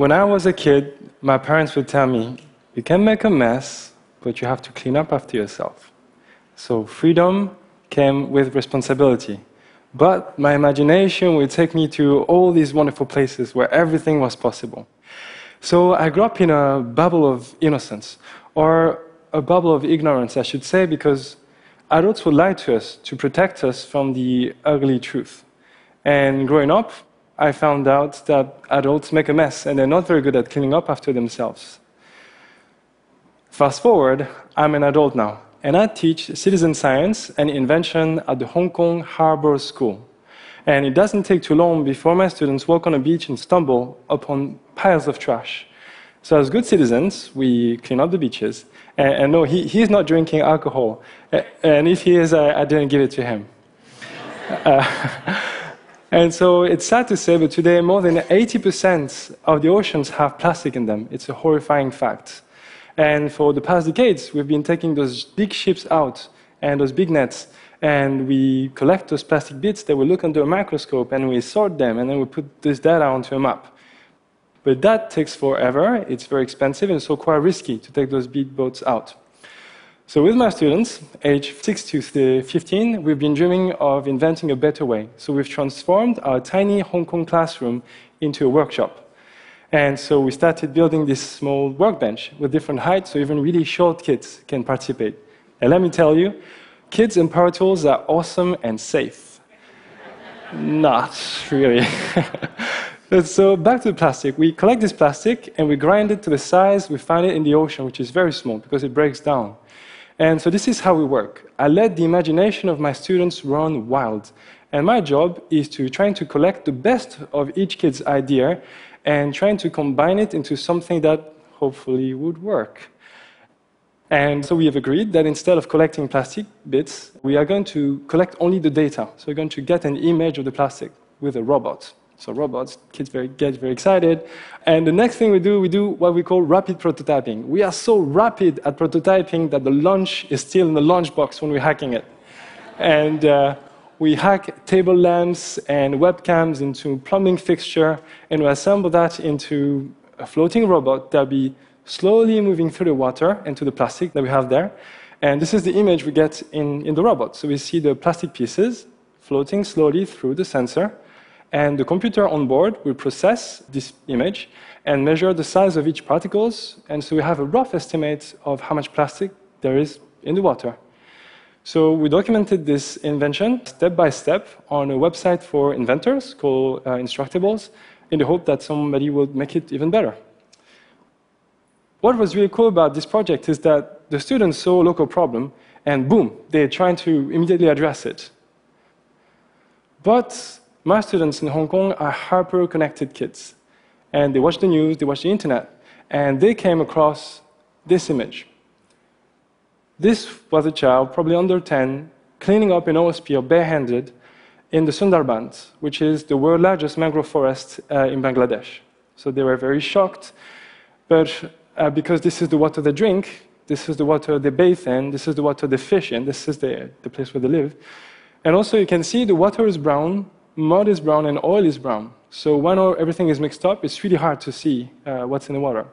When I was a kid, my parents would tell me, you can make a mess, but you have to clean up after yourself. So freedom came with responsibility. But my imagination would take me to all these wonderful places where everything was possible. So I grew up in a bubble of innocence, or a bubble of ignorance, I should say, because adults would lie to us to protect us from the ugly truth. And growing up, I found out that adults make a mess and they're not very good at cleaning up after themselves. Fast forward, I'm an adult now, and I teach citizen science and invention at the Hong Kong Harbor School. And it doesn't take too long before my students walk on a beach and stumble upon piles of trash. So, as good citizens, we clean up the beaches. And, and no, he, he's not drinking alcohol. And if he is, I, I didn't give it to him. uh, and so it's sad to say, but today more than 80% of the oceans have plastic in them. It's a horrifying fact. And for the past decades, we've been taking those big ships out and those big nets, and we collect those plastic bits that we look under a microscope and we sort them, and then we put this data onto a map. But that takes forever, it's very expensive, and so quite risky to take those big boats out. So, with my students, age 6 to 15, we've been dreaming of inventing a better way. So, we've transformed our tiny Hong Kong classroom into a workshop. And so, we started building this small workbench with different heights, so even really short kids can participate. And let me tell you, kids and power tools are awesome and safe. Not really. so, back to the plastic. We collect this plastic and we grind it to the size we find it in the ocean, which is very small because it breaks down. And so this is how we work. I let the imagination of my students run wild. And my job is to trying to collect the best of each kid's idea and trying to combine it into something that hopefully would work. And so we have agreed that instead of collecting plastic bits, we are going to collect only the data. So we're going to get an image of the plastic with a robot. So robots, kids very, get very excited. And the next thing we do, we do what we call rapid prototyping. We are so rapid at prototyping that the launch is still in the launch box when we're hacking it. and uh, we hack table lamps and webcams into plumbing fixture, and we assemble that into a floating robot that'll be slowly moving through the water into the plastic that we have there. And this is the image we get in, in the robot. So we see the plastic pieces floating slowly through the sensor and the computer on board will process this image and measure the size of each particles. And so we have a rough estimate of how much plastic there is in the water. So we documented this invention step by step on a website for inventors called uh, Instructables in the hope that somebody will make it even better. What was really cool about this project is that the students saw a local problem and boom, they're trying to immediately address it. But my students in Hong Kong are hyper connected kids. And they watch the news, they watch the internet, and they came across this image. This was a child, probably under 10, cleaning up an oil spill barehanded in the Sundarbans, which is the world's largest mangrove forest uh, in Bangladesh. So they were very shocked, but uh, because this is the water they drink, this is the water they bathe in, this is the water they fish in, this is the, the place where they live. And also, you can see the water is brown, mud is brown and oil is brown. So when everything is mixed up, it's really hard to see uh, what's in the water.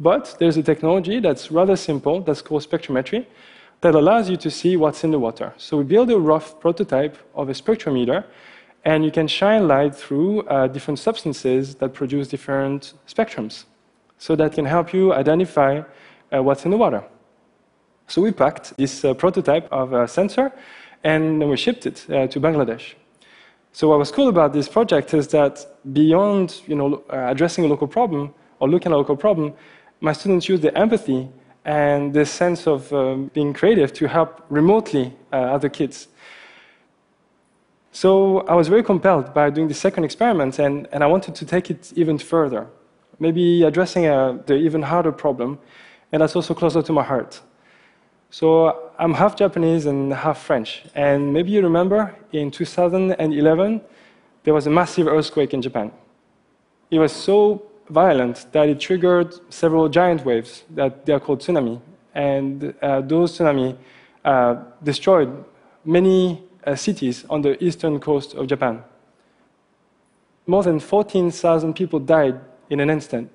But there's a technology that's rather simple, that's called spectrometry, that allows you to see what's in the water. So we build a rough prototype of a spectrometer, and you can shine light through uh, different substances that produce different spectrums. So that can help you identify uh, what's in the water. So we packed this uh, prototype of a sensor, and we shipped it uh, to Bangladesh. So what was cool about this project is that beyond you know, uh, addressing a local problem or looking at a local problem, my students use the empathy and the sense of um, being creative to help remotely uh, other kids. So I was very compelled by doing the second experiment, and, and I wanted to take it even further, maybe addressing a, uh, the even harder problem, and that's also closer to my heart. So I'm half Japanese and half French. And maybe you remember in 2011, there was a massive earthquake in Japan. It was so violent that it triggered several giant waves that they are called tsunami. And uh, those tsunami uh, destroyed many uh, cities on the eastern coast of Japan. More than 14,000 people died in an instant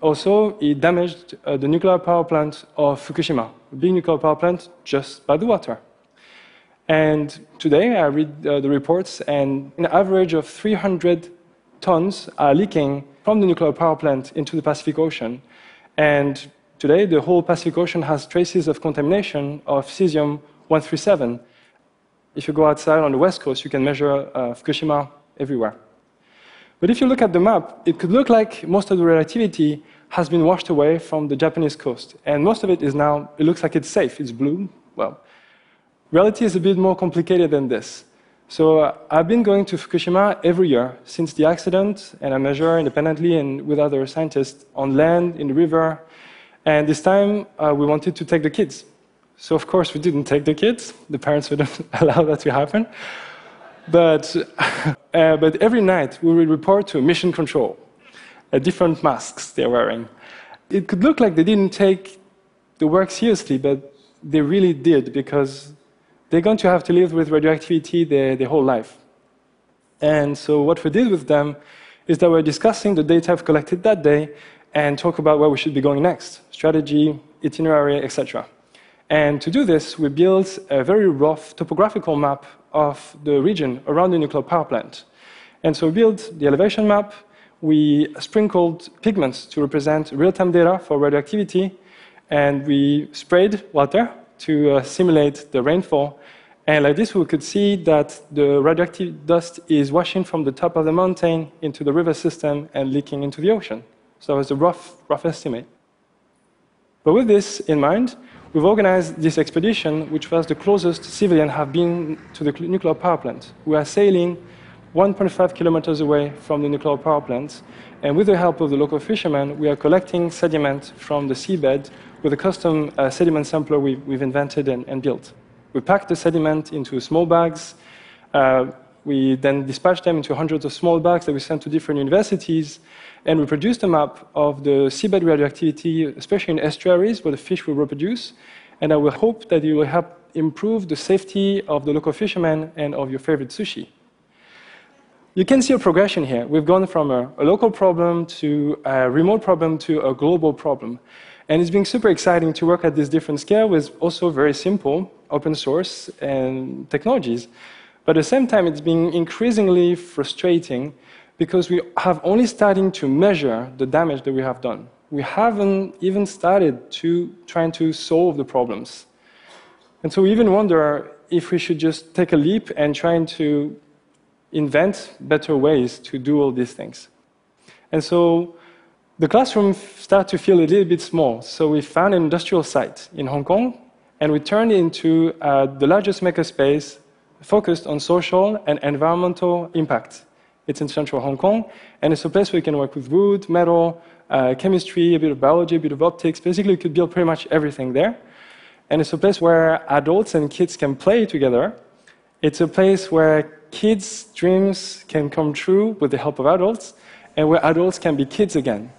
also, it damaged uh, the nuclear power plant of Fukushima, a big nuclear power plant just by the water. And today I read uh, the reports, and an average of 300 tons are leaking from the nuclear power plant into the Pacific Ocean. And today, the whole Pacific Ocean has traces of contamination of cesium 137. If you go outside on the west coast, you can measure uh, Fukushima everywhere. But if you look at the map, it could look like most of the radioactivity has been washed away from the Japanese coast. And most of it is now, it looks like it's safe, it's blue. Well, reality is a bit more complicated than this. So uh, I've been going to Fukushima every year since the accident, and I measure independently and with other scientists on land, in the river. And this time uh, we wanted to take the kids. So of course we didn't take the kids. The parents wouldn't allow that to happen. But, uh, but every night we would report to mission control, uh, different masks they're wearing. It could look like they didn't take the work seriously, but they really did because they're going to have to live with radioactivity their, their whole life. And so what we did with them is that we're discussing the data I've collected that day and talk about where we should be going next, strategy, itinerary, etc. And to do this, we built a very rough topographical map of the region around the nuclear power plant. And so we built the elevation map, we sprinkled pigments to represent real-time data for radioactivity, and we sprayed water to uh, simulate the rainfall. And like this, we could see that the radioactive dust is washing from the top of the mountain into the river system and leaking into the ocean. So it's a rough, rough estimate. But with this in mind, we've organized this expedition, which was the closest civilians have been to the nuclear power plant. We are sailing 1.5 kilometers away from the nuclear power plant, and with the help of the local fishermen, we are collecting sediment from the seabed with a custom uh, sediment sampler we, have invented and, and, built. We pack the sediment into small bags. Uh, we then dispatch them into hundreds of small bags that we send to different universities, and we produce a map of the seabed radioactivity, especially in estuaries where the fish will reproduce. And I will hope that it will help improve the safety of the local fishermen and of your favorite sushi. You can see a progression here. We've gone from a, a local problem to a remote problem to a global problem. And it's been super exciting to work at this different scale with also very simple open source and technologies. But at the same time, it's been increasingly frustrating because we have only starting to measure the damage that we have done. We haven't even started to trying to solve the problems. And so we even wonder if we should just take a leap and trying to invent better ways to do all these things. And so the classroom started to feel a little bit small. So we found an industrial site in Hong Kong, and we turned it into uh, the largest makerspace focused on social and environmental impact. It's in central Hong Kong, and it's a place where you can work with wood, metal, uh, chemistry, a bit of biology, a bit of optics. Basically, you could build pretty much everything there. And it's a place where adults and kids can play together. It's a place where kids' dreams can come true with the help of adults, and where adults can be kids again.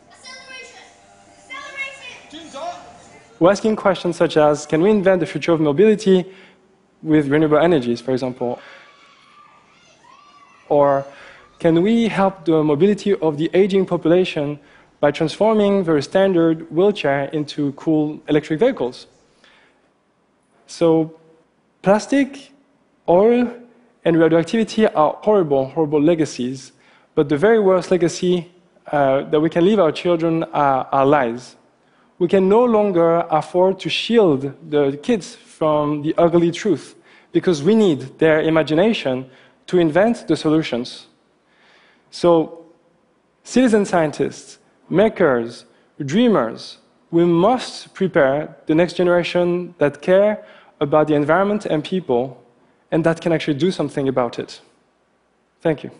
We're asking questions such as Can we invent the future of mobility with renewable energies, for example? Or can we help the mobility of the aging population by transforming very standard wheelchair into cool electric vehicles? So, plastic, oil, and radioactivity are horrible, horrible legacies, but the very worst legacy uh, that we can leave our children are our lies. We can no longer afford to shield the kids from the ugly truth because we need their imagination to invent the solutions. So, citizen scientists, makers, dreamers, we must prepare the next generation that care about the environment and people and that can actually do something about it. Thank you.